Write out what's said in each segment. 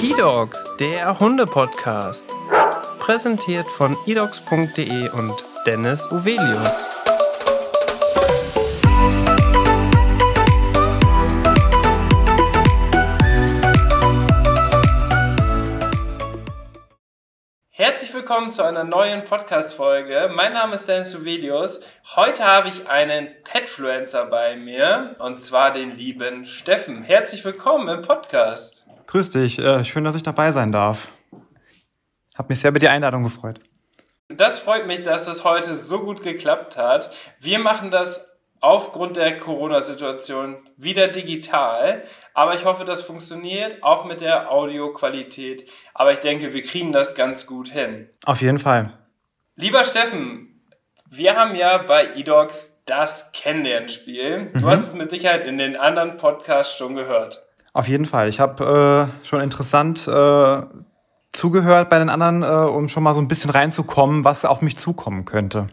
eDogs, der Hunde-Podcast. Präsentiert von edogs.de und Dennis Uvelius. Herzlich willkommen zu einer neuen Podcast-Folge. Mein Name ist Dennis Uvelius. Heute habe ich einen Petfluencer bei mir und zwar den lieben Steffen. Herzlich willkommen im Podcast. Grüß dich, äh, schön, dass ich dabei sein darf. Hab mich sehr über die Einladung gefreut. Das freut mich, dass das heute so gut geklappt hat. Wir machen das aufgrund der Corona-Situation wieder digital, aber ich hoffe, das funktioniert auch mit der Audioqualität. Aber ich denke, wir kriegen das ganz gut hin. Auf jeden Fall. Lieber Steffen, wir haben ja bei eDogs das Kennenlernspiel. Du mhm. hast es mit Sicherheit in den anderen Podcasts schon gehört. Auf jeden Fall. Ich habe äh, schon interessant äh, zugehört bei den anderen, äh, um schon mal so ein bisschen reinzukommen, was auf mich zukommen könnte.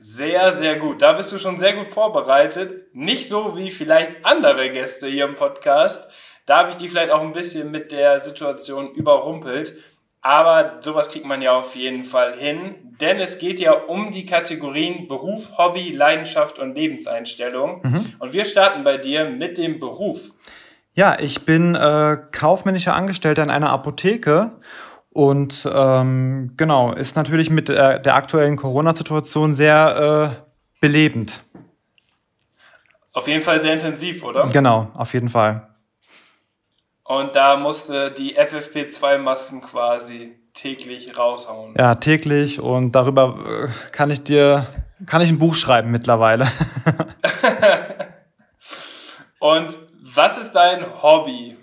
Sehr, sehr gut. Da bist du schon sehr gut vorbereitet. Nicht so wie vielleicht andere Gäste hier im Podcast. Da habe ich die vielleicht auch ein bisschen mit der Situation überrumpelt. Aber sowas kriegt man ja auf jeden Fall hin, denn es geht ja um die Kategorien Beruf, Hobby, Leidenschaft und Lebenseinstellung. Mhm. Und wir starten bei dir mit dem Beruf. Ja, ich bin äh, kaufmännischer Angestellter in einer Apotheke und ähm, genau, ist natürlich mit der, der aktuellen Corona-Situation sehr äh, belebend. Auf jeden Fall sehr intensiv, oder? Genau, auf jeden Fall. Und da musste die FFP2-Masken quasi täglich raushauen. Ja, täglich und darüber äh, kann ich dir, kann ich ein Buch schreiben mittlerweile. und was ist dein Hobby?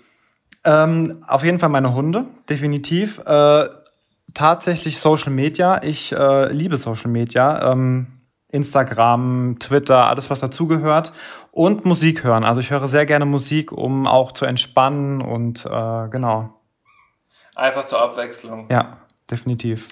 Ähm, auf jeden Fall meine Hunde, definitiv. Äh, tatsächlich Social Media. Ich äh, liebe Social Media. Ähm, Instagram, Twitter, alles was dazugehört. Und Musik hören. Also ich höre sehr gerne Musik, um auch zu entspannen und äh, genau. Einfach zur Abwechslung. Ja, definitiv.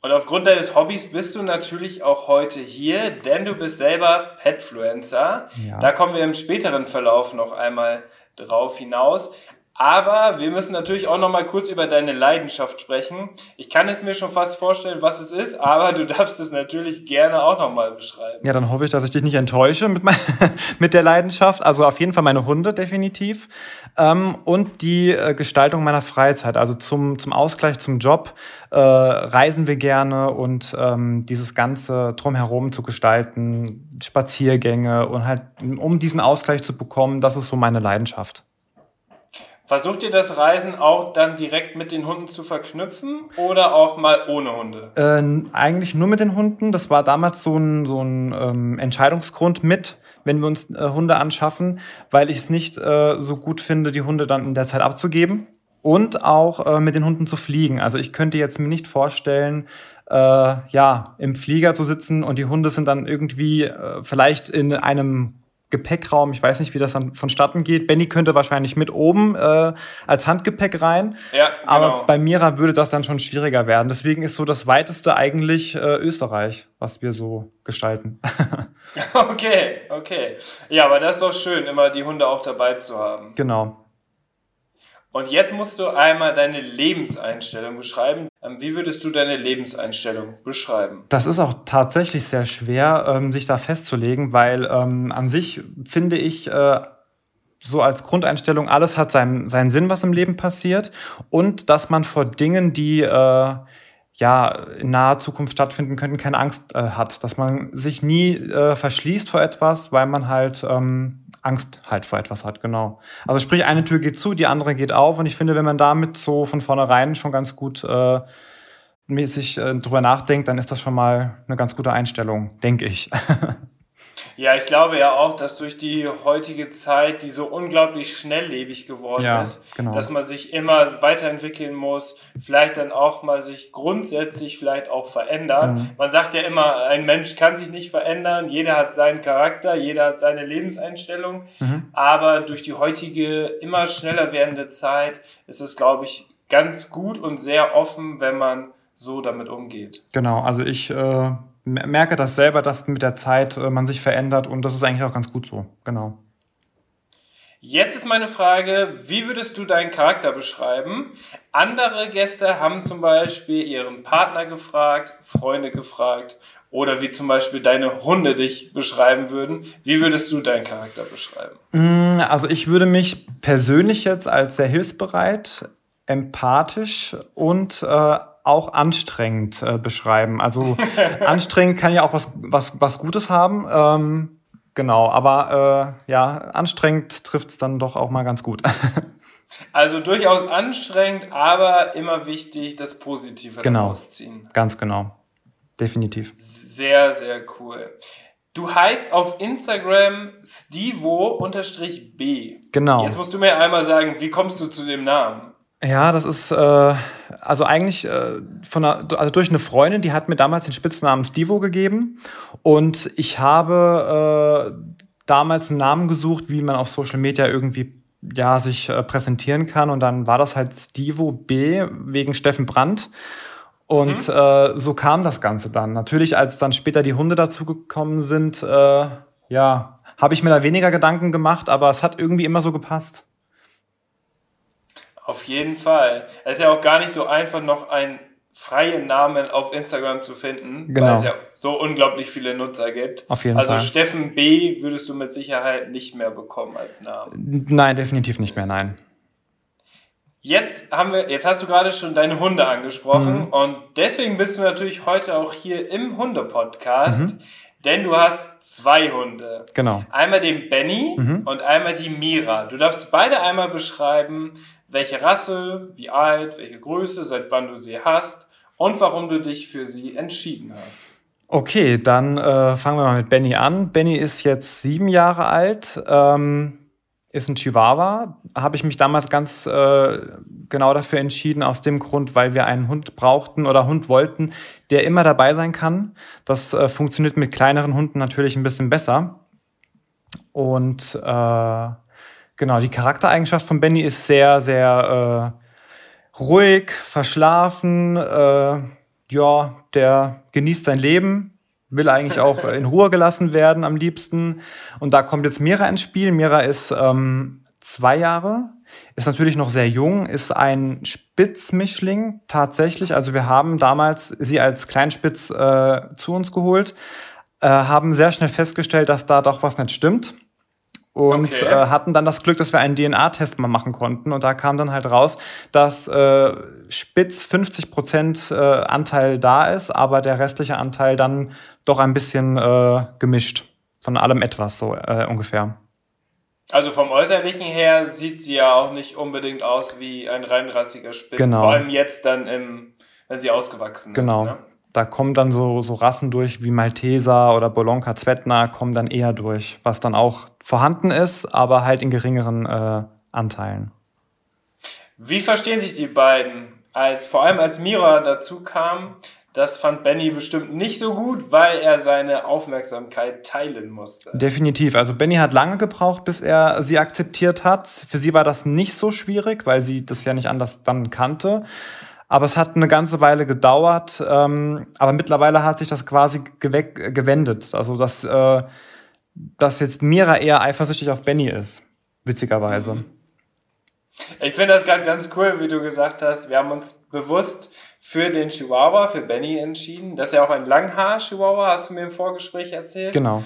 Und aufgrund deines Hobbys bist du natürlich auch heute hier, denn du bist selber Petfluencer. Ja. Da kommen wir im späteren Verlauf noch einmal drauf hinaus. Aber wir müssen natürlich auch noch mal kurz über deine Leidenschaft sprechen. Ich kann es mir schon fast vorstellen, was es ist, aber du darfst es natürlich gerne auch noch mal beschreiben. Ja, dann hoffe ich, dass ich dich nicht enttäusche mit, mit der Leidenschaft. Also auf jeden Fall meine Hunde definitiv ähm, und die äh, Gestaltung meiner Freizeit. Also zum, zum Ausgleich zum Job äh, reisen wir gerne und ähm, dieses Ganze drumherum zu gestalten, Spaziergänge und halt, um diesen Ausgleich zu bekommen, das ist so meine Leidenschaft. Versucht ihr das Reisen auch dann direkt mit den Hunden zu verknüpfen oder auch mal ohne Hunde? Äh, eigentlich nur mit den Hunden. Das war damals so ein, so ein ähm, Entscheidungsgrund mit, wenn wir uns äh, Hunde anschaffen, weil ich es nicht äh, so gut finde, die Hunde dann in der Zeit abzugeben und auch äh, mit den Hunden zu fliegen. Also ich könnte jetzt mir nicht vorstellen, äh, ja, im Flieger zu sitzen und die Hunde sind dann irgendwie äh, vielleicht in einem Gepäckraum. Ich weiß nicht, wie das dann vonstatten geht. Benny könnte wahrscheinlich mit oben äh, als Handgepäck rein. Ja, genau. Aber bei Mira würde das dann schon schwieriger werden. Deswegen ist so das weiteste eigentlich äh, Österreich, was wir so gestalten. okay, okay. Ja, aber das ist doch schön, immer die Hunde auch dabei zu haben. Genau. Und jetzt musst du einmal deine Lebenseinstellung beschreiben. Ähm, wie würdest du deine Lebenseinstellung beschreiben? Das ist auch tatsächlich sehr schwer, ähm, sich da festzulegen, weil ähm, an sich finde ich, äh, so als Grundeinstellung, alles hat seinen, seinen Sinn, was im Leben passiert. Und dass man vor Dingen, die äh, ja in naher Zukunft stattfinden könnten, keine Angst äh, hat. Dass man sich nie äh, verschließt vor etwas, weil man halt ähm, Angst halt vor etwas hat, genau. Also sprich, eine Tür geht zu, die andere geht auf und ich finde, wenn man damit so von vornherein schon ganz gut äh, mäßig äh, drüber nachdenkt, dann ist das schon mal eine ganz gute Einstellung, denke ich. Ja, ich glaube ja auch, dass durch die heutige Zeit, die so unglaublich schnelllebig geworden ja, ist, genau. dass man sich immer weiterentwickeln muss, vielleicht dann auch mal sich grundsätzlich vielleicht auch verändert. Mhm. Man sagt ja immer, ein Mensch kann sich nicht verändern, jeder hat seinen Charakter, jeder hat seine Lebenseinstellung, mhm. aber durch die heutige immer schneller werdende Zeit ist es, glaube ich, ganz gut und sehr offen, wenn man so damit umgeht. Genau, also ich äh, merke das selber, dass mit der Zeit äh, man sich verändert und das ist eigentlich auch ganz gut so, genau. Jetzt ist meine Frage, wie würdest du deinen Charakter beschreiben? Andere Gäste haben zum Beispiel ihren Partner gefragt, Freunde gefragt oder wie zum Beispiel deine Hunde dich beschreiben würden. Wie würdest du deinen Charakter beschreiben? Mm, also ich würde mich persönlich jetzt als sehr hilfsbereit, empathisch und äh, auch anstrengend äh, beschreiben. Also anstrengend kann ja auch was, was, was Gutes haben. Ähm, Genau, aber äh, ja, anstrengend trifft es dann doch auch mal ganz gut. also durchaus anstrengend, aber immer wichtig, das Positive genau, ziehen. Ganz genau. Definitiv. Sehr, sehr cool. Du heißt auf Instagram Stevo-B. Genau. Jetzt musst du mir einmal sagen, wie kommst du zu dem Namen? Ja, das ist äh, also eigentlich äh, von einer, also durch eine Freundin, die hat mir damals den Spitznamen Stevo gegeben und ich habe äh, damals einen Namen gesucht, wie man auf Social Media irgendwie ja sich äh, präsentieren kann und dann war das halt Stevo B wegen Steffen Brandt. Und mhm. äh, so kam das Ganze dann. Natürlich, als dann später die Hunde dazugekommen sind, äh, ja, habe ich mir da weniger Gedanken gemacht, aber es hat irgendwie immer so gepasst. Auf jeden Fall. Es ist ja auch gar nicht so einfach, noch einen freien Namen auf Instagram zu finden, genau. weil es ja so unglaublich viele Nutzer gibt. Auf jeden also Fall. Also Steffen B. würdest du mit Sicherheit nicht mehr bekommen als Namen. Nein, definitiv nicht mehr, nein. Jetzt haben wir, jetzt hast du gerade schon deine Hunde angesprochen mhm. und deswegen bist du natürlich heute auch hier im Hunde-Podcast. Mhm. Denn du hast zwei Hunde. Genau. Einmal den Benny mhm. und einmal die Mira. Du darfst beide einmal beschreiben, welche Rasse, wie alt, welche Größe, seit wann du sie hast und warum du dich für sie entschieden hast. Okay, dann äh, fangen wir mal mit Benny an. Benny ist jetzt sieben Jahre alt, ähm, ist ein Chihuahua. Habe ich mich damals ganz äh, genau dafür entschieden, aus dem Grund, weil wir einen Hund brauchten oder Hund wollten, der immer dabei sein kann. Das äh, funktioniert mit kleineren Hunden natürlich ein bisschen besser. Und äh, Genau, die Charaktereigenschaft von Benny ist sehr, sehr äh, ruhig, verschlafen. Äh, ja, der genießt sein Leben, will eigentlich auch in Ruhe gelassen werden am liebsten. Und da kommt jetzt Mira ins Spiel. Mira ist ähm, zwei Jahre, ist natürlich noch sehr jung, ist ein Spitzmischling tatsächlich. Also wir haben damals sie als Kleinspitz äh, zu uns geholt, äh, haben sehr schnell festgestellt, dass da doch was nicht stimmt und okay. äh, hatten dann das Glück, dass wir einen DNA-Test mal machen konnten. Und da kam dann halt raus, dass äh, spitz 50 Prozent äh, Anteil da ist, aber der restliche Anteil dann doch ein bisschen äh, gemischt. Von allem etwas, so äh, ungefähr. Also vom Äußerlichen her sieht sie ja auch nicht unbedingt aus wie ein reinrassiger Spitz. Genau. Vor allem jetzt dann, im, wenn sie ausgewachsen genau. ist. Genau. Ne? Da kommen dann so, so Rassen durch wie Malteser oder Bolonka Zvetna kommen dann eher durch, was dann auch vorhanden ist, aber halt in geringeren äh, Anteilen. Wie verstehen sich die beiden? Als, vor allem als Mira dazu kam, das fand Benny bestimmt nicht so gut, weil er seine Aufmerksamkeit teilen musste. Definitiv. Also Benny hat lange gebraucht, bis er sie akzeptiert hat. Für sie war das nicht so schwierig, weil sie das ja nicht anders dann kannte. Aber es hat eine ganze Weile gedauert. Ähm, aber mittlerweile hat sich das quasi gewendet. Also, dass, äh, dass jetzt Mira eher eifersüchtig auf Benny ist. Witzigerweise. Ich finde das gerade ganz cool, wie du gesagt hast. Wir haben uns bewusst für den Chihuahua, für Benny entschieden. Das ist ja auch ein Langhaar-Chihuahua, hast du mir im Vorgespräch erzählt. Genau.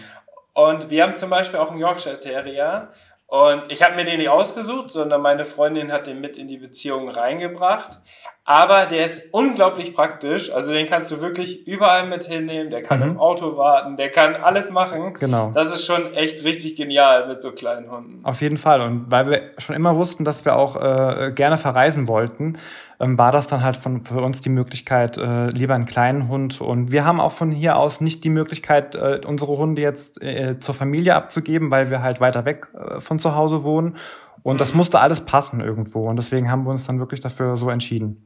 Und wir haben zum Beispiel auch einen Yorkshire Terrier. Und ich habe mir den nicht ausgesucht, sondern meine Freundin hat den mit in die Beziehung reingebracht. Aber der ist unglaublich praktisch. Also den kannst du wirklich überall mit hinnehmen. Der kann mhm. im Auto warten, der kann alles machen. Genau. Das ist schon echt richtig genial mit so kleinen Hunden. Auf jeden Fall. Und weil wir schon immer wussten, dass wir auch äh, gerne verreisen wollten, ähm, war das dann halt von, für uns die Möglichkeit, äh, lieber einen kleinen Hund. Und wir haben auch von hier aus nicht die Möglichkeit, äh, unsere Hunde jetzt äh, zur Familie abzugeben, weil wir halt weiter weg äh, von zu Hause wohnen. Und das mhm. musste alles passen irgendwo. Und deswegen haben wir uns dann wirklich dafür so entschieden.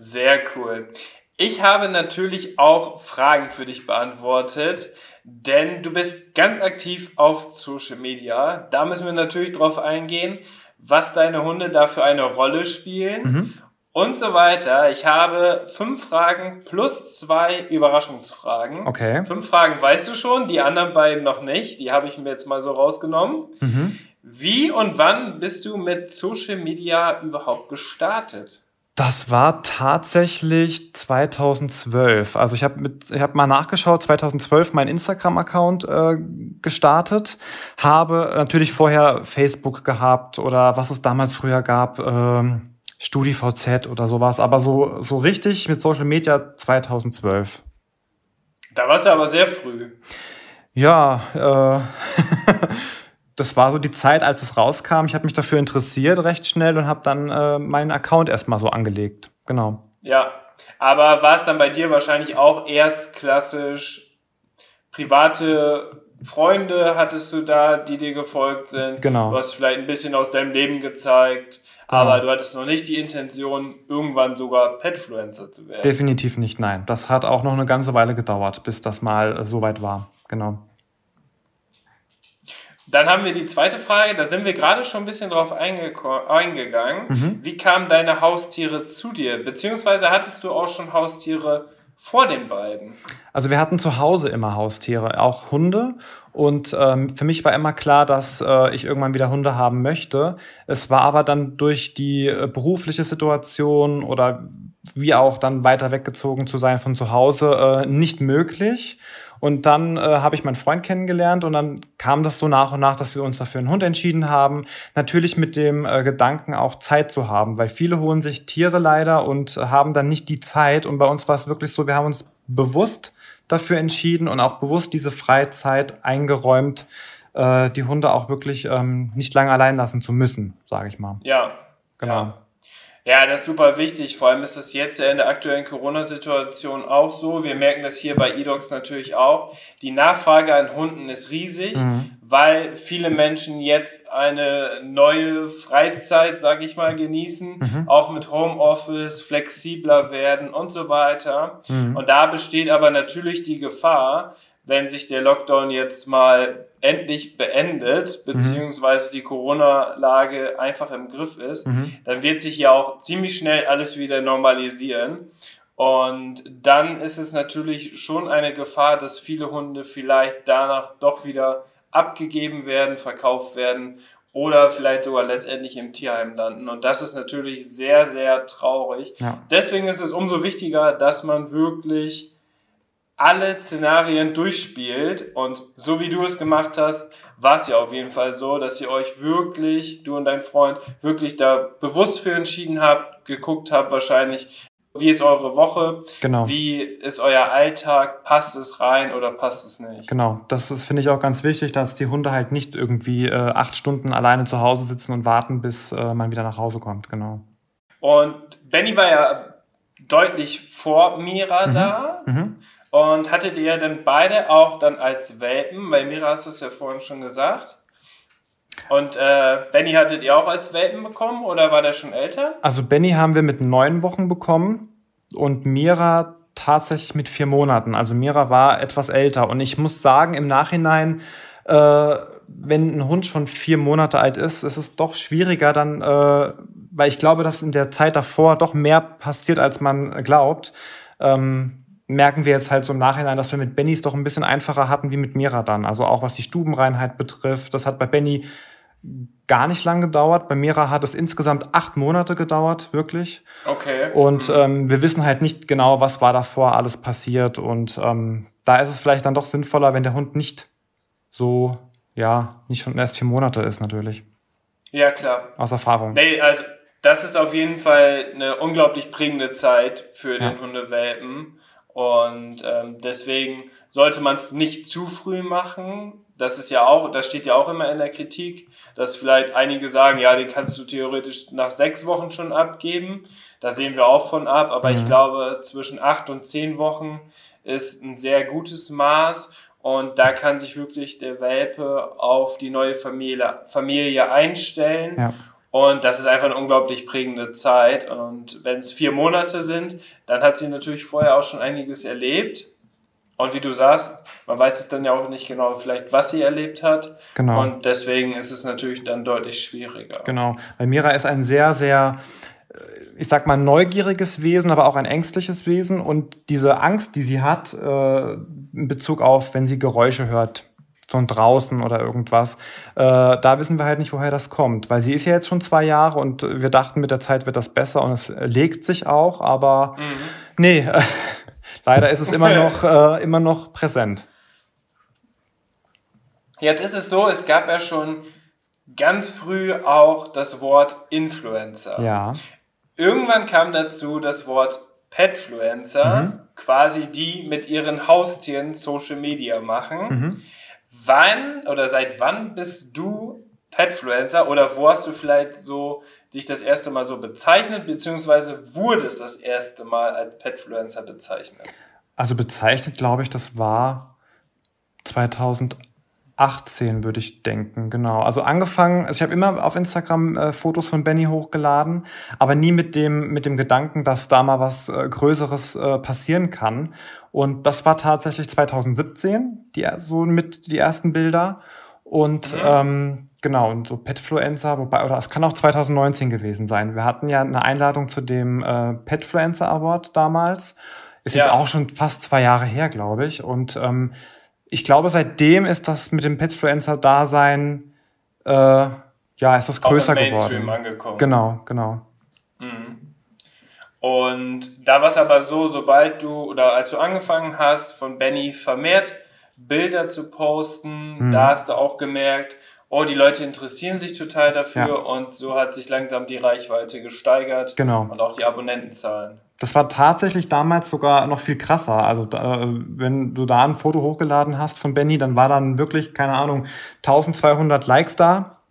Sehr cool. Ich habe natürlich auch Fragen für dich beantwortet, denn du bist ganz aktiv auf Social Media. Da müssen wir natürlich drauf eingehen was deine Hunde da für eine Rolle spielen mhm. und so weiter. Ich habe fünf Fragen plus zwei Überraschungsfragen. Okay. Fünf Fragen weißt du schon, die anderen beiden noch nicht. Die habe ich mir jetzt mal so rausgenommen. Mhm. Wie und wann bist du mit Social Media überhaupt gestartet? Das war tatsächlich 2012. Also ich habe hab mal nachgeschaut, 2012 meinen Instagram-Account äh, gestartet, habe natürlich vorher Facebook gehabt oder was es damals früher gab, ähm, StudiVZ oder sowas, aber so, so richtig mit Social Media 2012. Da warst du aber sehr früh. Ja, äh, das war so die Zeit, als es rauskam. Ich habe mich dafür interessiert recht schnell und habe dann äh, meinen Account erstmal so angelegt. Genau. Ja, aber war es dann bei dir wahrscheinlich auch erst klassisch private Freunde hattest du da, die dir gefolgt sind? Genau. Du hast vielleicht ein bisschen aus deinem Leben gezeigt. Genau. Aber du hattest noch nicht die Intention, irgendwann sogar Petfluencer zu werden. Definitiv nicht, nein. Das hat auch noch eine ganze Weile gedauert, bis das mal so weit war. Genau. Dann haben wir die zweite Frage, da sind wir gerade schon ein bisschen drauf eingegangen. Mhm. Wie kamen deine Haustiere zu dir? Beziehungsweise hattest du auch schon Haustiere vor den beiden? Also wir hatten zu Hause immer Haustiere, auch Hunde. Und ähm, für mich war immer klar, dass äh, ich irgendwann wieder Hunde haben möchte. Es war aber dann durch die äh, berufliche Situation oder wie auch dann weiter weggezogen zu sein von zu Hause äh, nicht möglich. Und dann äh, habe ich meinen Freund kennengelernt und dann kam das so nach und nach, dass wir uns dafür einen Hund entschieden haben. Natürlich mit dem äh, Gedanken auch Zeit zu haben, weil viele holen sich Tiere leider und haben dann nicht die Zeit. Und bei uns war es wirklich so, wir haben uns bewusst dafür entschieden und auch bewusst diese Freizeit eingeräumt, äh, die Hunde auch wirklich ähm, nicht lange allein lassen zu müssen, sage ich mal. Ja. Genau. Ja. Ja, das ist super wichtig. Vor allem ist das jetzt ja in der aktuellen Corona-Situation auch so. Wir merken das hier bei eDogs natürlich auch. Die Nachfrage an Hunden ist riesig, mhm. weil viele Menschen jetzt eine neue Freizeit, sage ich mal, genießen, mhm. auch mit Homeoffice, flexibler werden und so weiter. Mhm. Und da besteht aber natürlich die Gefahr, wenn sich der Lockdown jetzt mal endlich beendet, mhm. beziehungsweise die Corona-Lage einfach im Griff ist, mhm. dann wird sich ja auch ziemlich schnell alles wieder normalisieren. Und dann ist es natürlich schon eine Gefahr, dass viele Hunde vielleicht danach doch wieder abgegeben werden, verkauft werden oder vielleicht sogar letztendlich im Tierheim landen. Und das ist natürlich sehr, sehr traurig. Ja. Deswegen ist es umso wichtiger, dass man wirklich alle Szenarien durchspielt. Und so wie du es gemacht hast, war es ja auf jeden Fall so, dass ihr euch wirklich, du und dein Freund, wirklich da bewusst für entschieden habt, geguckt habt wahrscheinlich, wie ist eure Woche? Genau. Wie ist euer Alltag? Passt es rein oder passt es nicht? Genau, das ist, finde ich, auch ganz wichtig, dass die Hunde halt nicht irgendwie äh, acht Stunden alleine zu Hause sitzen und warten, bis äh, man wieder nach Hause kommt. Genau. Und Benny war ja deutlich vor Mira mhm. da. Mhm. Und hattet ihr denn beide auch dann als Welpen? Weil Mira hast es ja vorhin schon gesagt. Und äh, Benny hattet ihr auch als Welpen bekommen oder war der schon älter? Also Benny haben wir mit neun Wochen bekommen und Mira tatsächlich mit vier Monaten. Also Mira war etwas älter. Und ich muss sagen, im Nachhinein, äh, wenn ein Hund schon vier Monate alt ist, ist es doch schwieriger dann, äh, weil ich glaube, dass in der Zeit davor doch mehr passiert, als man glaubt. Ähm, merken wir jetzt halt so im Nachhinein, dass wir mit Bennys doch ein bisschen einfacher hatten wie mit Mira dann. Also auch was die Stubenreinheit betrifft. Das hat bei Benny gar nicht lang gedauert. Bei Mira hat es insgesamt acht Monate gedauert, wirklich. Okay. Und mhm. ähm, wir wissen halt nicht genau, was war davor alles passiert. Und ähm, da ist es vielleicht dann doch sinnvoller, wenn der Hund nicht so, ja, nicht schon erst vier Monate ist, natürlich. Ja, klar. Aus Erfahrung. Nee, also das ist auf jeden Fall eine unglaublich prägende Zeit für den ja. Hundewelpen. Und ähm, deswegen sollte man es nicht zu früh machen. Das ist ja auch, das steht ja auch immer in der Kritik, dass vielleicht einige sagen, ja, den kannst du theoretisch nach sechs Wochen schon abgeben. Da sehen wir auch von ab, aber mhm. ich glaube, zwischen acht und zehn Wochen ist ein sehr gutes Maß. Und da kann sich wirklich der Welpe auf die neue Familie, Familie einstellen. Ja. Und das ist einfach eine unglaublich prägende Zeit. Und wenn es vier Monate sind, dann hat sie natürlich vorher auch schon einiges erlebt. Und wie du sagst, man weiß es dann ja auch nicht genau, vielleicht was sie erlebt hat. Genau. Und deswegen ist es natürlich dann deutlich schwieriger. Genau. Weil Mira ist ein sehr, sehr, ich sag mal, neugieriges Wesen, aber auch ein ängstliches Wesen. Und diese Angst, die sie hat, äh, in Bezug auf, wenn sie Geräusche hört, von draußen oder irgendwas. Äh, da wissen wir halt nicht, woher das kommt. Weil sie ist ja jetzt schon zwei Jahre und wir dachten, mit der Zeit wird das besser und es legt sich auch, aber mhm. nee, äh, leider ist es immer noch, äh, immer noch präsent. Jetzt ist es so, es gab ja schon ganz früh auch das Wort Influencer. Ja. Irgendwann kam dazu das Wort Petfluencer, mhm. quasi die mit ihren Haustieren Social Media machen. Mhm. Wann oder seit wann bist du Petfluencer oder wo hast du vielleicht so dich das erste Mal so bezeichnet, beziehungsweise wurde es das erste Mal als Petfluencer bezeichnet? Also bezeichnet, glaube ich, das war 2008 18 würde ich denken, genau. Also angefangen, also ich habe immer auf Instagram äh, Fotos von Benny hochgeladen, aber nie mit dem, mit dem Gedanken, dass da mal was äh, Größeres äh, passieren kann. Und das war tatsächlich 2017, die, so mit die ersten Bilder. Und mhm. ähm, genau, und so Petfluencer, wobei, oder es kann auch 2019 gewesen sein. Wir hatten ja eine Einladung zu dem äh, Petfluencer Award damals. Ist ja. jetzt auch schon fast zwei Jahre her, glaube ich. Und ähm, ich glaube, seitdem ist das mit dem Petfluencer-Dasein, äh, ja, ist das größer im Mainstream geworden. angekommen. Genau, genau. Mhm. Und da war es aber so, sobald du oder als du angefangen hast, von Benny vermehrt Bilder zu posten, mhm. da hast du auch gemerkt, oh, die Leute interessieren sich total dafür ja. und so hat sich langsam die Reichweite gesteigert genau. und auch die Abonnentenzahlen. Das war tatsächlich damals sogar noch viel krasser. Also da, wenn du da ein Foto hochgeladen hast von Benny, dann war dann wirklich, keine Ahnung, 1200 Likes da.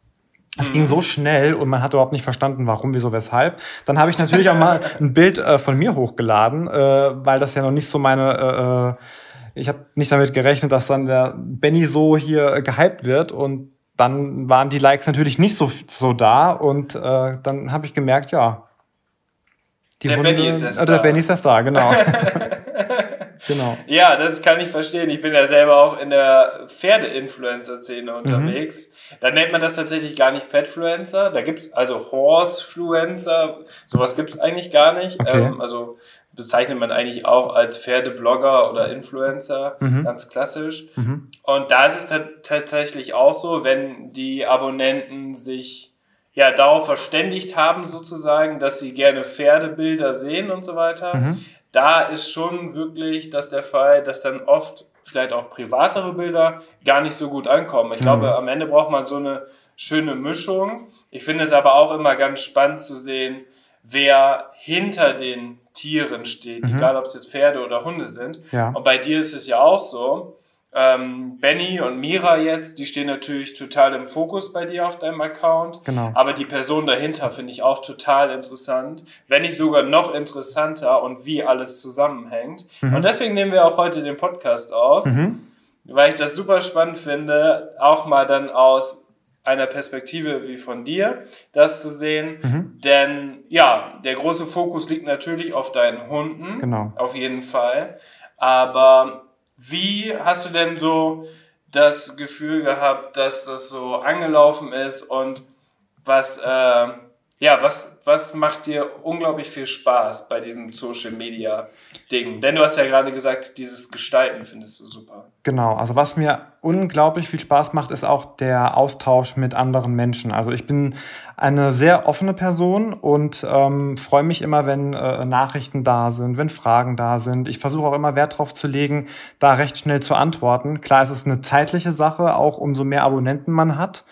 Es mhm. ging so schnell und man hat überhaupt nicht verstanden, warum, wieso, weshalb. Dann habe ich natürlich auch mal ein Bild äh, von mir hochgeladen, äh, weil das ja noch nicht so meine... Äh, ich habe nicht damit gerechnet, dass dann der Benny so hier gehypt wird und dann waren die Likes natürlich nicht so, so da und äh, dann habe ich gemerkt, ja, die der Hunde, Benny ist der Star. Der Benny ist der Star, genau. genau. Ja, das kann ich verstehen. Ich bin ja selber auch in der Pferde-Influencer-Szene unterwegs. Mhm. Da nennt man das tatsächlich gar nicht Petfluencer. Da gibt's also Horsefluencer. Sowas gibt's eigentlich gar nicht. Okay. Ähm, also bezeichnet man eigentlich auch als Pferdeblogger oder Influencer, mhm. ganz klassisch. Mhm. Und da ist es tatsächlich auch so, wenn die Abonnenten sich ja, darauf verständigt haben, sozusagen, dass sie gerne Pferdebilder sehen und so weiter. Mhm. Da ist schon wirklich das der Fall, dass dann oft vielleicht auch privatere Bilder gar nicht so gut ankommen. Ich mhm. glaube, am Ende braucht man so eine schöne Mischung. Ich finde es aber auch immer ganz spannend zu sehen, wer hinter den Tieren steht, mhm. egal ob es jetzt Pferde oder Hunde sind. Ja. Und bei dir ist es ja auch so, ähm, Benny und Mira jetzt, die stehen natürlich total im Fokus bei dir auf deinem Account. Genau. Aber die Person dahinter finde ich auch total interessant. Wenn nicht sogar noch interessanter und wie alles zusammenhängt. Mhm. Und deswegen nehmen wir auch heute den Podcast auf, mhm. weil ich das super spannend finde, auch mal dann aus einer Perspektive wie von dir, das zu sehen. Mhm. Denn ja, der große Fokus liegt natürlich auf deinen Hunden. Genau. Auf jeden Fall. Aber wie hast du denn so das Gefühl gehabt, dass das so angelaufen ist und was, äh, ja, was, was macht dir unglaublich viel Spaß bei diesem Social Media Ding? Denn du hast ja gerade gesagt, dieses Gestalten findest du super. Genau, also was mir unglaublich viel Spaß macht, ist auch der Austausch mit anderen Menschen. Also ich bin eine sehr offene Person und ähm, freue mich immer, wenn äh, Nachrichten da sind, wenn Fragen da sind. Ich versuche auch immer Wert darauf zu legen, da recht schnell zu antworten. Klar, es ist eine zeitliche Sache, auch umso mehr Abonnenten man hat.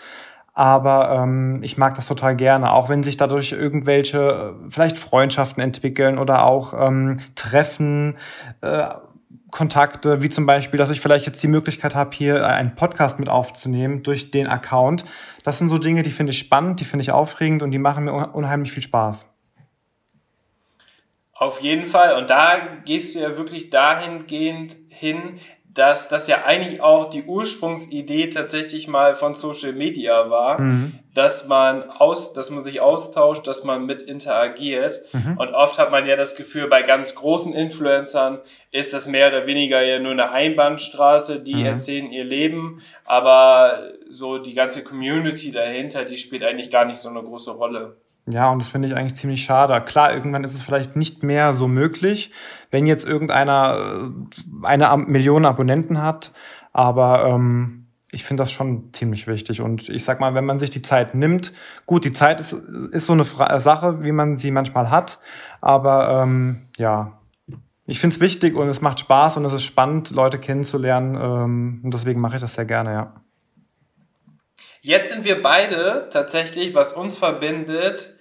Aber ähm, ich mag das total gerne, auch wenn sich dadurch irgendwelche äh, vielleicht Freundschaften entwickeln oder auch ähm, Treffen, äh, Kontakte, wie zum Beispiel, dass ich vielleicht jetzt die Möglichkeit habe, hier einen Podcast mit aufzunehmen durch den Account. Das sind so Dinge, die finde ich spannend, die finde ich aufregend und die machen mir unheimlich viel Spaß. Auf jeden Fall. Und da gehst du ja wirklich dahingehend hin, dass das ja eigentlich auch die Ursprungsidee tatsächlich mal von Social Media war, mhm. dass man aus, dass man sich austauscht, dass man mit interagiert. Mhm. Und oft hat man ja das Gefühl, bei ganz großen Influencern ist das mehr oder weniger ja nur eine Einbahnstraße, die mhm. erzählen ihr Leben, aber so die ganze Community dahinter, die spielt eigentlich gar nicht so eine große Rolle. Ja, und das finde ich eigentlich ziemlich schade. Klar, irgendwann ist es vielleicht nicht mehr so möglich, wenn jetzt irgendeiner äh, eine Million Abonnenten hat, aber ähm, ich finde das schon ziemlich wichtig. Und ich sag mal, wenn man sich die Zeit nimmt, gut, die Zeit ist, ist so eine Fra Sache, wie man sie manchmal hat. Aber ähm, ja, ich finde es wichtig und es macht Spaß und es ist spannend, Leute kennenzulernen. Ähm, und deswegen mache ich das sehr gerne, ja. Jetzt sind wir beide tatsächlich, was uns verbindet,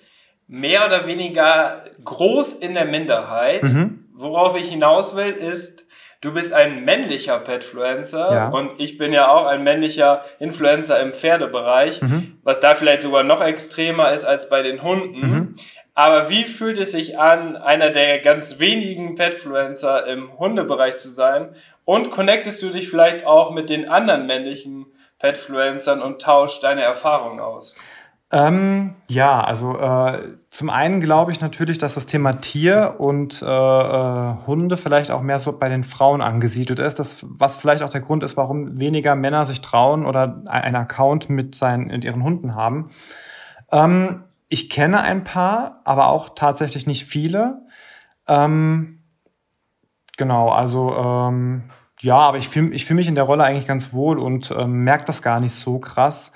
mehr oder weniger groß in der Minderheit. Mhm. Worauf ich hinaus will, ist, du bist ein männlicher Petfluencer ja. und ich bin ja auch ein männlicher Influencer im Pferdebereich, mhm. was da vielleicht sogar noch extremer ist als bei den Hunden. Mhm. Aber wie fühlt es sich an, einer der ganz wenigen Petfluencer im Hundebereich zu sein? Und connectest du dich vielleicht auch mit den anderen männlichen Petfluencern und tauscht deine Erfahrungen aus? Ähm, ja, also äh, zum einen glaube ich natürlich, dass das Thema Tier und äh, äh, Hunde vielleicht auch mehr so bei den Frauen angesiedelt ist, das, was vielleicht auch der Grund ist, warum weniger Männer sich trauen oder einen Account mit, seinen, mit ihren Hunden haben. Ähm, ich kenne ein paar, aber auch tatsächlich nicht viele. Ähm, genau, also ähm, ja, aber ich fühle ich fühl mich in der Rolle eigentlich ganz wohl und ähm, merke das gar nicht so krass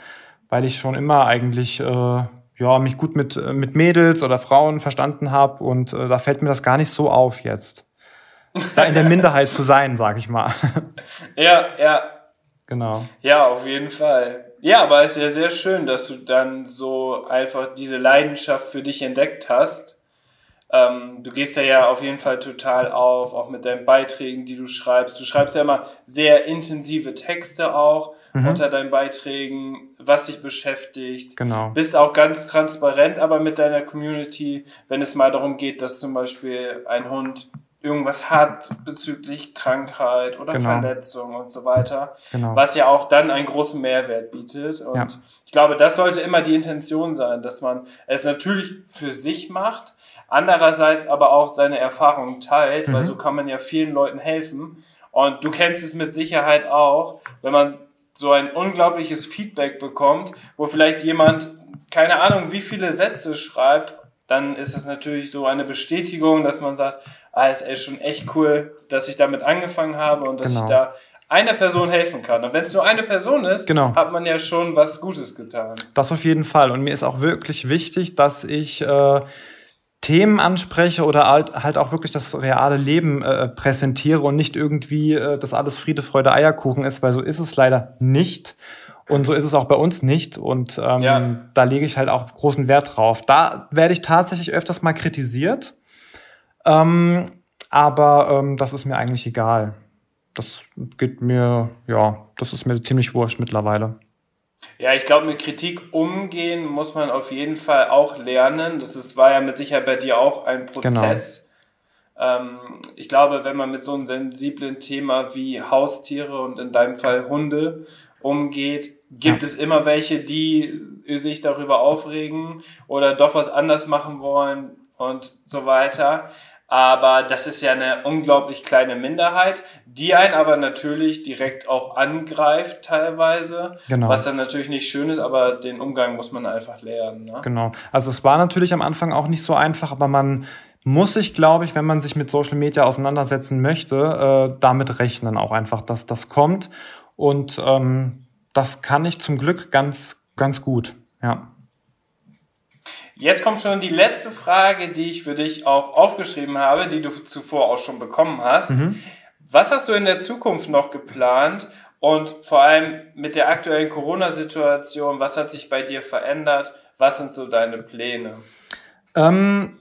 weil ich schon immer eigentlich äh, ja, mich gut mit, äh, mit Mädels oder Frauen verstanden habe und äh, da fällt mir das gar nicht so auf jetzt. Da in der Minderheit zu sein, sag ich mal. Ja, ja. Genau. Ja, auf jeden Fall. Ja, aber es ist ja sehr schön, dass du dann so einfach diese Leidenschaft für dich entdeckt hast. Ähm, du gehst ja, ja auf jeden Fall total auf, auch mit deinen Beiträgen, die du schreibst. Du schreibst ja immer sehr intensive Texte auch mhm. unter deinen Beiträgen, was dich beschäftigt. Genau. Bist auch ganz transparent aber mit deiner Community, wenn es mal darum geht, dass zum Beispiel ein Hund irgendwas hat bezüglich Krankheit oder genau. Verletzung und so weiter, genau. was ja auch dann einen großen Mehrwert bietet. Und ja. ich glaube, das sollte immer die Intention sein, dass man es natürlich für sich macht, andererseits aber auch seine Erfahrungen teilt, mhm. weil so kann man ja vielen Leuten helfen. Und du kennst es mit Sicherheit auch, wenn man so ein unglaubliches Feedback bekommt, wo vielleicht jemand, keine Ahnung, wie viele Sätze schreibt, dann ist das natürlich so eine Bestätigung, dass man sagt, ah, ist ey, schon echt cool, dass ich damit angefangen habe und dass genau. ich da einer Person helfen kann. Und wenn es nur eine Person ist, genau. hat man ja schon was Gutes getan. Das auf jeden Fall. Und mir ist auch wirklich wichtig, dass ich äh, Themen anspreche oder halt, halt auch wirklich das reale Leben äh, präsentiere und nicht irgendwie äh, das alles Friede, Freude, Eierkuchen ist, weil so ist es leider nicht. Und so ist es auch bei uns nicht. Und ähm, ja. da lege ich halt auch großen Wert drauf. Da werde ich tatsächlich öfters mal kritisiert. Ähm, aber ähm, das ist mir eigentlich egal. Das geht mir, ja, das ist mir ziemlich wurscht mittlerweile. Ja, ich glaube, mit Kritik umgehen muss man auf jeden Fall auch lernen. Das ist, war ja mit Sicherheit bei dir auch ein Prozess. Genau. Ähm, ich glaube, wenn man mit so einem sensiblen Thema wie Haustiere und in deinem Fall Hunde umgeht, gibt ja. es immer welche, die sich darüber aufregen oder doch was anders machen wollen und so weiter aber das ist ja eine unglaublich kleine Minderheit, die einen aber natürlich direkt auch angreift teilweise, genau. was dann natürlich nicht schön ist, aber den Umgang muss man einfach lernen. Ne? Genau, also es war natürlich am Anfang auch nicht so einfach, aber man muss sich, glaube ich, wenn man sich mit Social Media auseinandersetzen möchte, äh, damit rechnen auch einfach, dass das kommt und ähm, das kann ich zum Glück ganz, ganz gut, ja. Jetzt kommt schon die letzte Frage, die ich für dich auch aufgeschrieben habe, die du zuvor auch schon bekommen hast. Mhm. Was hast du in der Zukunft noch geplant? Und vor allem mit der aktuellen Corona-Situation, was hat sich bei dir verändert? Was sind so deine Pläne? Ähm,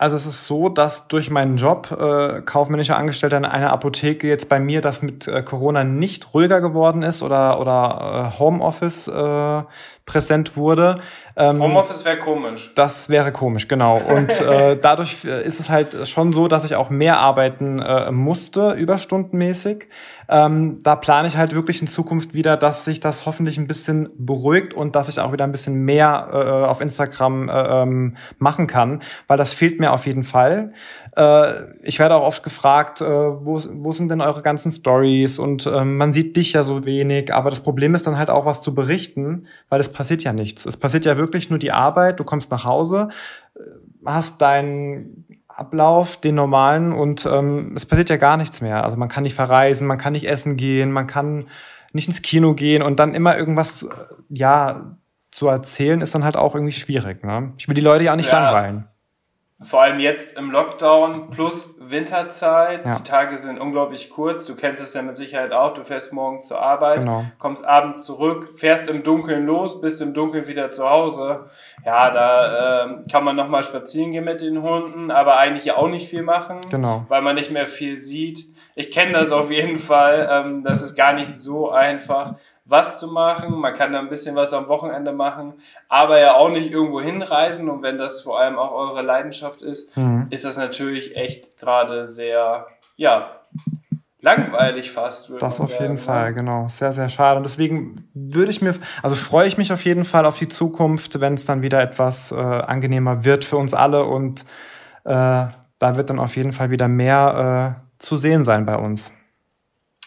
also es ist so, dass durch meinen Job, äh, kaufmännischer Angestellter in einer Apotheke, jetzt bei mir das mit äh, Corona nicht ruhiger geworden ist oder, oder äh, Homeoffice äh, präsent wurde. Ähm, Homeoffice wäre komisch. Das wäre komisch, genau. Und äh, dadurch äh, ist es halt schon so, dass ich auch mehr arbeiten äh, musste, überstundenmäßig. Ähm, da plane ich halt wirklich in Zukunft wieder, dass sich das hoffentlich ein bisschen beruhigt und dass ich auch wieder ein bisschen mehr äh, auf Instagram äh, ähm, machen kann, weil das fehlt mir auf jeden Fall. Äh, ich werde auch oft gefragt, äh, wo, wo sind denn eure ganzen Stories und äh, man sieht dich ja so wenig, aber das Problem ist dann halt auch was zu berichten, weil es passiert ja nichts. Es passiert ja wirklich nur die Arbeit, du kommst nach Hause, äh, hast deinen Ablauf, den normalen und ähm, es passiert ja gar nichts mehr. Also man kann nicht verreisen, man kann nicht essen gehen, man kann nicht ins Kino gehen und dann immer irgendwas, ja, zu erzählen, ist dann halt auch irgendwie schwierig. Ne? Ich will die Leute ja auch nicht ja. langweilen. Vor allem jetzt im Lockdown plus Winterzeit. Ja. Die Tage sind unglaublich kurz. Du kennst es ja mit Sicherheit auch. Du fährst morgens zur Arbeit, genau. kommst abends zurück, fährst im Dunkeln los, bist im Dunkeln wieder zu Hause. Ja, da äh, kann man nochmal spazieren gehen mit den Hunden, aber eigentlich ja auch nicht viel machen, genau. weil man nicht mehr viel sieht. Ich kenne das auf jeden Fall. Ähm, das ist gar nicht so einfach was zu machen. Man kann da ein bisschen was am Wochenende machen, aber ja auch nicht irgendwo hinreisen. Und wenn das vor allem auch eure Leidenschaft ist, mhm. ist das natürlich echt gerade sehr, ja, langweilig fast. Das auf jeden ne? Fall, genau. Sehr, sehr schade. Und deswegen würde ich mir, also freue ich mich auf jeden Fall auf die Zukunft, wenn es dann wieder etwas äh, angenehmer wird für uns alle und äh, da wird dann auf jeden Fall wieder mehr äh, zu sehen sein bei uns.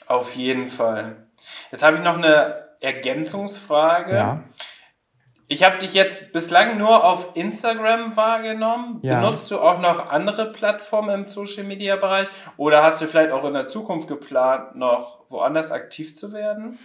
Auf jeden Fall. Jetzt habe ich noch eine Ergänzungsfrage. Ja. Ich habe dich jetzt bislang nur auf Instagram wahrgenommen. Ja. Benutzt du auch noch andere Plattformen im Social Media Bereich oder hast du vielleicht auch in der Zukunft geplant, noch woanders aktiv zu werden?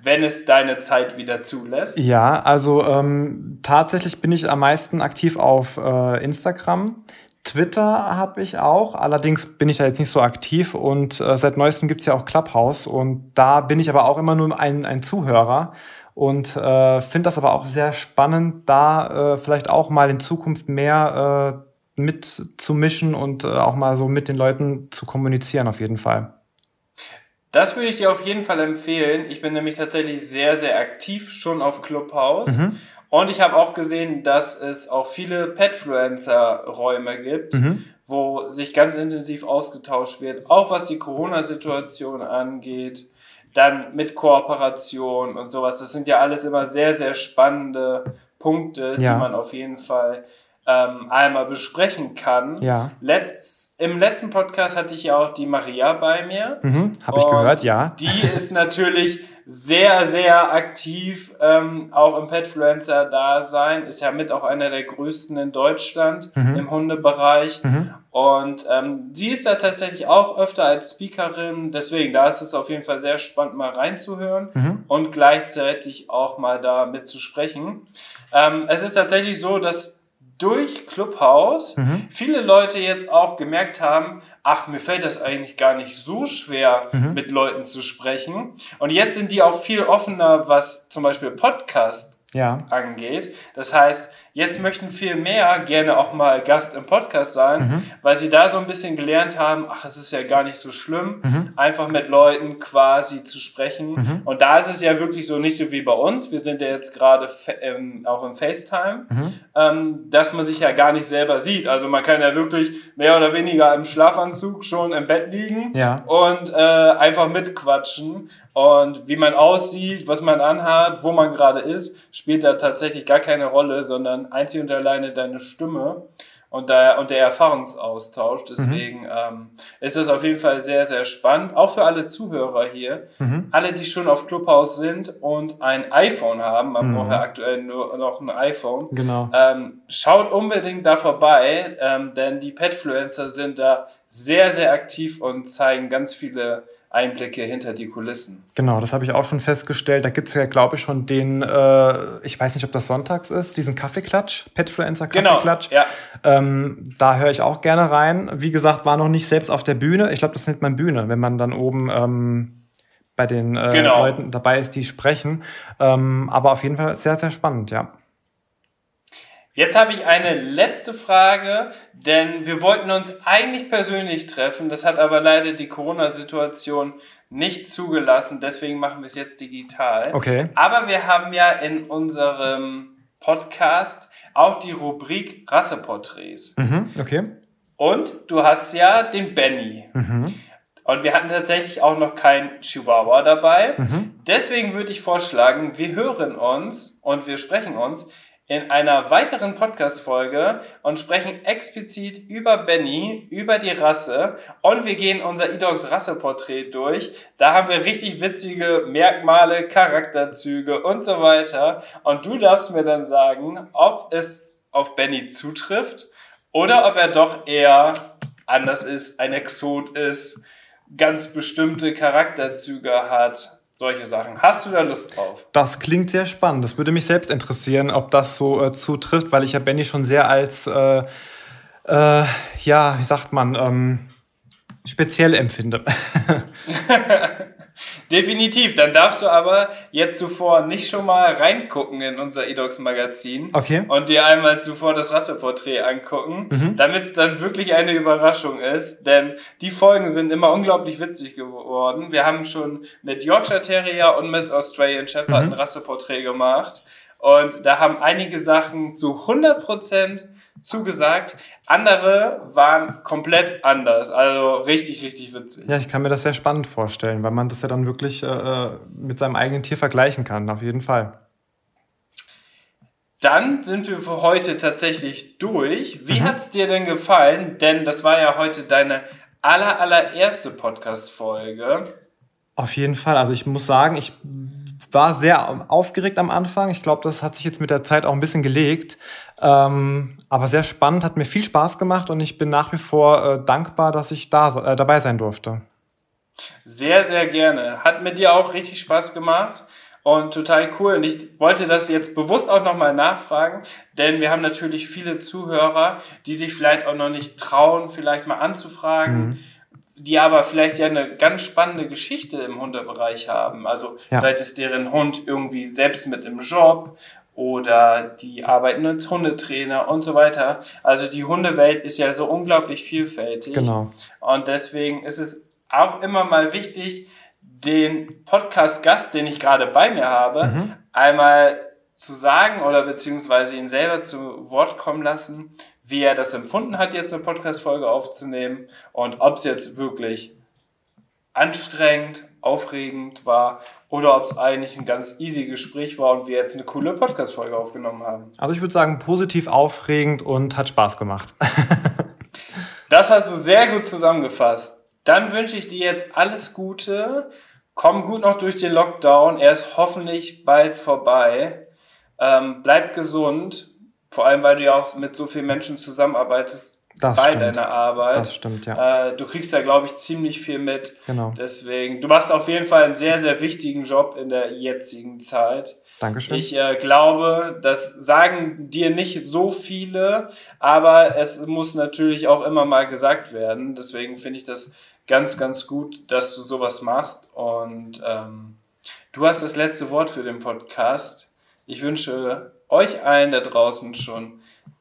Wenn es deine Zeit wieder zulässt? Ja, also ähm, tatsächlich bin ich am meisten aktiv auf äh, Instagram. Twitter habe ich auch, allerdings bin ich da jetzt nicht so aktiv und äh, seit neuestem gibt es ja auch Clubhouse und da bin ich aber auch immer nur ein, ein Zuhörer und äh, finde das aber auch sehr spannend, da äh, vielleicht auch mal in Zukunft mehr äh, mitzumischen und äh, auch mal so mit den Leuten zu kommunizieren auf jeden Fall. Das würde ich dir auf jeden Fall empfehlen. Ich bin nämlich tatsächlich sehr, sehr aktiv schon auf Clubhouse. Mhm. Und ich habe auch gesehen, dass es auch viele Petfluencer-Räume gibt, mhm. wo sich ganz intensiv ausgetauscht wird, auch was die Corona-Situation angeht, dann mit Kooperation und sowas. Das sind ja alles immer sehr, sehr spannende Punkte, ja. die man auf jeden Fall ähm, einmal besprechen kann. Ja. Letz, Im letzten Podcast hatte ich ja auch die Maria bei mir. Mhm, Habe ich gehört, ja. Die ist natürlich sehr, sehr aktiv, ähm, auch im Petfluencer-Dasein, ist ja mit auch einer der größten in Deutschland mhm. im Hundebereich. Mhm. Und ähm, sie ist da tatsächlich auch öfter als Speakerin, deswegen, da ist es auf jeden Fall sehr spannend, mal reinzuhören mhm. und gleichzeitig auch mal da mitzusprechen. Ähm, es ist tatsächlich so, dass durch Clubhouse mhm. viele Leute jetzt auch gemerkt haben, ach, mir fällt das eigentlich gar nicht so schwer, mhm. mit Leuten zu sprechen. Und jetzt sind die auch viel offener, was zum Beispiel Podcast ja. angeht. Das heißt, Jetzt möchten viel mehr gerne auch mal Gast im Podcast sein, mhm. weil sie da so ein bisschen gelernt haben, ach, es ist ja gar nicht so schlimm, mhm. einfach mit Leuten quasi zu sprechen. Mhm. Und da ist es ja wirklich so nicht so wie bei uns. Wir sind ja jetzt gerade ähm, auch im FaceTime, mhm. ähm, dass man sich ja gar nicht selber sieht. Also man kann ja wirklich mehr oder weniger im Schlafanzug schon im Bett liegen ja. und äh, einfach mitquatschen. Und wie man aussieht, was man anhat, wo man gerade ist, spielt da tatsächlich gar keine Rolle, sondern einzig und alleine deine Stimme und der, und der Erfahrungsaustausch. Deswegen mhm. ähm, ist es auf jeden Fall sehr, sehr spannend. Auch für alle Zuhörer hier. Mhm. Alle, die schon auf Clubhouse sind und ein iPhone haben, man mhm. braucht ja aktuell nur noch ein iPhone. Genau. Ähm, schaut unbedingt da vorbei, ähm, denn die Petfluencer sind da sehr, sehr aktiv und zeigen ganz viele Einblicke hinter die Kulissen. Genau, das habe ich auch schon festgestellt. Da gibt es ja, glaube ich, schon den, äh, ich weiß nicht, ob das sonntags ist, diesen Kaffeeklatsch, Petfluencer genau, Kaffeeklatsch. Genau, ja. Ähm, da höre ich auch gerne rein. Wie gesagt, war noch nicht selbst auf der Bühne. Ich glaube, das nennt man Bühne, wenn man dann oben ähm, bei den äh, genau. Leuten dabei ist, die sprechen. Ähm, aber auf jeden Fall sehr, sehr spannend, ja. Jetzt habe ich eine letzte Frage, denn wir wollten uns eigentlich persönlich treffen. Das hat aber leider die Corona-Situation nicht zugelassen. Deswegen machen wir es jetzt digital. Okay. Aber wir haben ja in unserem Podcast auch die Rubrik Rasseporträts. Mhm, okay. Und du hast ja den Benny. Mhm. Und wir hatten tatsächlich auch noch keinen Chihuahua dabei. Mhm. Deswegen würde ich vorschlagen, wir hören uns und wir sprechen uns in einer weiteren Podcast-Folge und sprechen explizit über Benny, über die Rasse und wir gehen unser E-Dogs Rasseporträt durch. Da haben wir richtig witzige Merkmale, Charakterzüge und so weiter. Und du darfst mir dann sagen, ob es auf Benny zutrifft oder ob er doch eher anders ist, ein Exot ist, ganz bestimmte Charakterzüge hat solche Sachen. Hast du da Lust drauf? Das klingt sehr spannend. Das würde mich selbst interessieren, ob das so äh, zutrifft, weil ich ja Benny schon sehr als, äh, äh, ja, wie sagt man, ähm, speziell empfinde. Definitiv. Dann darfst du aber jetzt zuvor nicht schon mal reingucken in unser Edox Magazin okay. und dir einmal zuvor das Rasseporträt angucken, mhm. damit es dann wirklich eine Überraschung ist. Denn die Folgen sind immer unglaublich witzig geworden. Wir haben schon mit Yorkshire Terrier und mit Australian Shepherd mhm. ein Rasseporträt gemacht. Und da haben einige Sachen zu 100 Prozent zugesagt. Andere waren komplett anders. Also richtig, richtig witzig. Ja, ich kann mir das sehr spannend vorstellen, weil man das ja dann wirklich äh, äh mit seinem eigenen Tier vergleichen kann, auf jeden Fall. Dann sind wir für heute tatsächlich durch. Wie mhm. hat es dir denn gefallen? Denn das war ja heute deine aller, allererste Podcast-Folge. Auf jeden Fall. Also ich muss sagen, ich war sehr aufgeregt am Anfang. Ich glaube, das hat sich jetzt mit der Zeit auch ein bisschen gelegt. Ähm, aber sehr spannend, hat mir viel Spaß gemacht und ich bin nach wie vor äh, dankbar, dass ich da äh, dabei sein durfte. Sehr, sehr gerne. Hat mit dir auch richtig Spaß gemacht und total cool. Und ich wollte das jetzt bewusst auch nochmal nachfragen, denn wir haben natürlich viele Zuhörer, die sich vielleicht auch noch nicht trauen, vielleicht mal anzufragen. Mhm die aber vielleicht ja eine ganz spannende Geschichte im Hundebereich haben. Also ja. vielleicht ist deren Hund irgendwie selbst mit im Job oder die arbeiten als Hundetrainer und so weiter. Also die Hundewelt ist ja so unglaublich vielfältig. Genau. Und deswegen ist es auch immer mal wichtig, den Podcast-Gast, den ich gerade bei mir habe, mhm. einmal zu sagen oder beziehungsweise ihn selber zu Wort kommen lassen, wie er das empfunden hat, jetzt eine Podcast-Folge aufzunehmen und ob es jetzt wirklich anstrengend, aufregend war oder ob es eigentlich ein ganz easy Gespräch war und wir jetzt eine coole Podcast-Folge aufgenommen haben. Also ich würde sagen, positiv aufregend und hat Spaß gemacht. das hast du sehr gut zusammengefasst. Dann wünsche ich dir jetzt alles Gute. Komm gut noch durch den Lockdown. Er ist hoffentlich bald vorbei. Ähm, bleib gesund vor allem, weil du ja auch mit so vielen Menschen zusammenarbeitest das bei stimmt. deiner Arbeit. Das stimmt, ja. Äh, du kriegst da, glaube ich, ziemlich viel mit. Genau. Deswegen, du machst auf jeden Fall einen sehr, sehr wichtigen Job in der jetzigen Zeit. Dankeschön. Ich äh, glaube, das sagen dir nicht so viele, aber es muss natürlich auch immer mal gesagt werden. Deswegen finde ich das ganz, ganz gut, dass du sowas machst. Und ähm, du hast das letzte Wort für den Podcast. Ich wünsche euch allen da draußen schon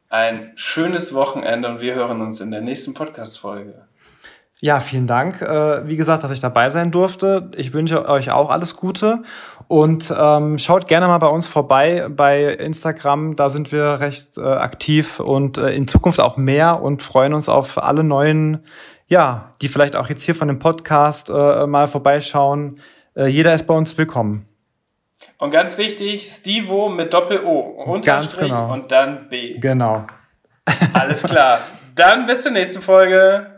ein schönes Wochenende und wir hören uns in der nächsten Podcast-Folge. Ja, vielen Dank. Äh, wie gesagt, dass ich dabei sein durfte. Ich wünsche euch auch alles Gute und ähm, schaut gerne mal bei uns vorbei bei Instagram. Da sind wir recht äh, aktiv und äh, in Zukunft auch mehr und freuen uns auf alle neuen, ja, die vielleicht auch jetzt hier von dem Podcast äh, mal vorbeischauen. Äh, jeder ist bei uns willkommen. Und ganz wichtig, Stevo mit Doppel-O. Unterstrich genau. und dann B. Genau. Alles klar. Dann bis zur nächsten Folge.